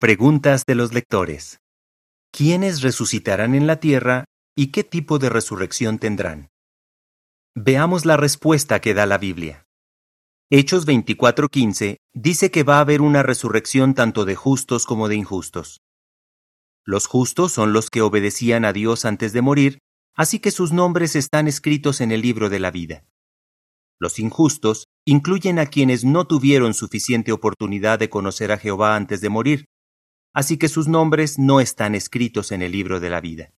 Preguntas de los lectores. ¿Quiénes resucitarán en la tierra y qué tipo de resurrección tendrán? Veamos la respuesta que da la Biblia. Hechos 24:15 dice que va a haber una resurrección tanto de justos como de injustos. Los justos son los que obedecían a Dios antes de morir, así que sus nombres están escritos en el libro de la vida. Los injustos incluyen a quienes no tuvieron suficiente oportunidad de conocer a Jehová antes de morir, así que sus nombres no están escritos en el libro de la vida.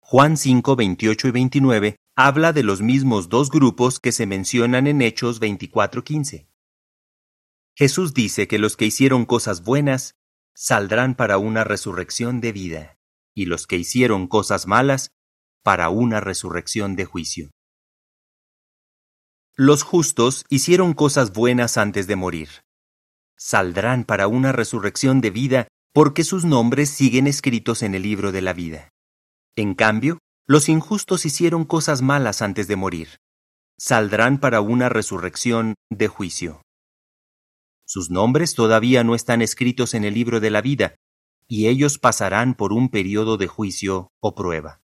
Juan 5, 28 y 29 habla de los mismos dos grupos que se mencionan en Hechos 24, 15. Jesús dice que los que hicieron cosas buenas saldrán para una resurrección de vida, y los que hicieron cosas malas para una resurrección de juicio. Los justos hicieron cosas buenas antes de morir saldrán para una resurrección de vida porque sus nombres siguen escritos en el libro de la vida. En cambio, los injustos hicieron cosas malas antes de morir. Saldrán para una resurrección de juicio. Sus nombres todavía no están escritos en el libro de la vida, y ellos pasarán por un periodo de juicio o prueba.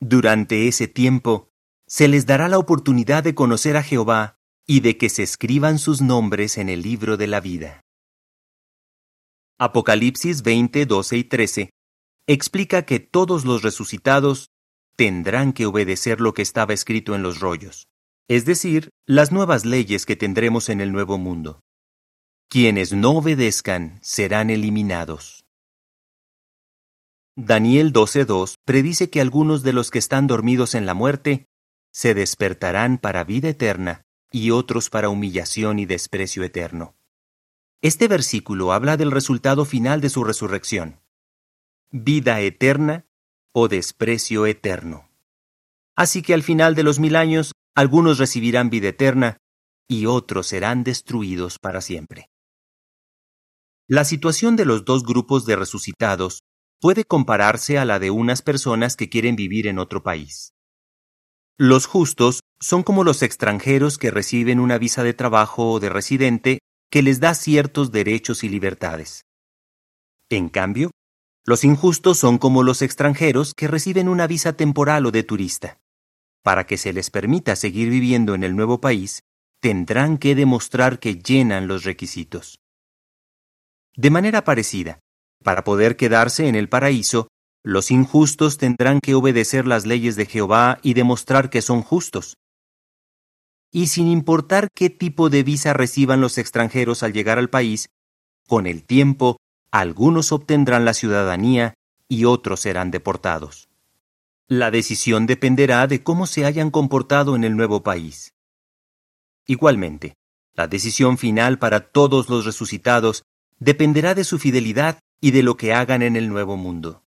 Durante ese tiempo, se les dará la oportunidad de conocer a Jehová y de que se escriban sus nombres en el libro de la vida. Apocalipsis 20, 12 y 13 explica que todos los resucitados tendrán que obedecer lo que estaba escrito en los rollos, es decir, las nuevas leyes que tendremos en el nuevo mundo. Quienes no obedezcan serán eliminados. Daniel 12.2 predice que algunos de los que están dormidos en la muerte se despertarán para vida eterna y otros para humillación y desprecio eterno. Este versículo habla del resultado final de su resurrección. Vida eterna o desprecio eterno. Así que al final de los mil años, algunos recibirán vida eterna y otros serán destruidos para siempre. La situación de los dos grupos de resucitados puede compararse a la de unas personas que quieren vivir en otro país. Los justos son como los extranjeros que reciben una visa de trabajo o de residente que les da ciertos derechos y libertades. En cambio, los injustos son como los extranjeros que reciben una visa temporal o de turista. Para que se les permita seguir viviendo en el nuevo país, tendrán que demostrar que llenan los requisitos. De manera parecida, para poder quedarse en el paraíso, los injustos tendrán que obedecer las leyes de Jehová y demostrar que son justos, y sin importar qué tipo de visa reciban los extranjeros al llegar al país, con el tiempo algunos obtendrán la ciudadanía y otros serán deportados. La decisión dependerá de cómo se hayan comportado en el nuevo país. Igualmente, la decisión final para todos los resucitados dependerá de su fidelidad y de lo que hagan en el nuevo mundo.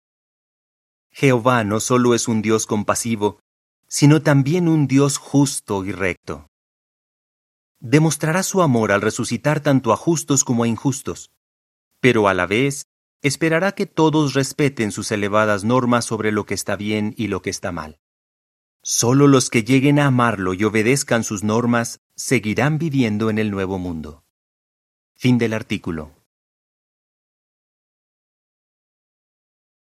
Jehová no solo es un Dios compasivo, sino también un Dios justo y recto demostrará su amor al resucitar tanto a justos como a injustos, pero a la vez esperará que todos respeten sus elevadas normas sobre lo que está bien y lo que está mal. Solo los que lleguen a amarlo y obedezcan sus normas seguirán viviendo en el nuevo mundo. Fin del artículo.